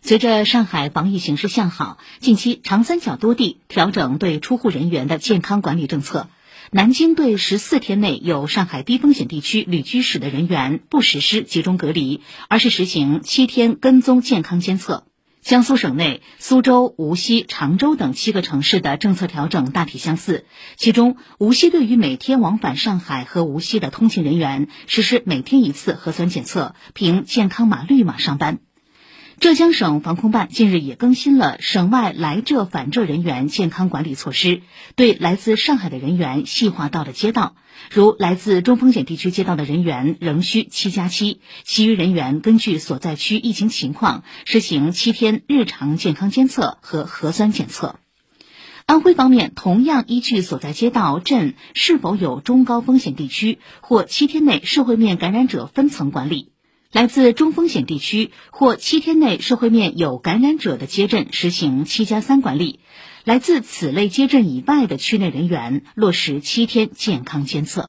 随着上海防疫形势向好，近期长三角多地调整对出户人员的健康管理政策。南京对十四天内有上海低风险地区旅居史的人员不实施集中隔离，而是实行七天跟踪健康监测。江苏省内，苏州、无锡、常州等七个城市的政策调整大体相似，其中无锡对于每天往返上海和无锡的通勤人员实施每天一次核酸检测，凭健康码绿码上班。浙江省防控办近日也更新了省外来浙返浙人员健康管理措施，对来自上海的人员细化到了街道，如来自中风险地区街道的人员仍需七加七，其余人员根据所在区疫情情况实行七天日常健康监测和核酸检测。安徽方面同样依据所在街道镇是否有中高风险地区或七天内社会面感染者分层管理。来自中风险地区或七天内社会面有感染者的街镇实行七加三管理；来自此类街镇以外的区内人员落实七天健康监测。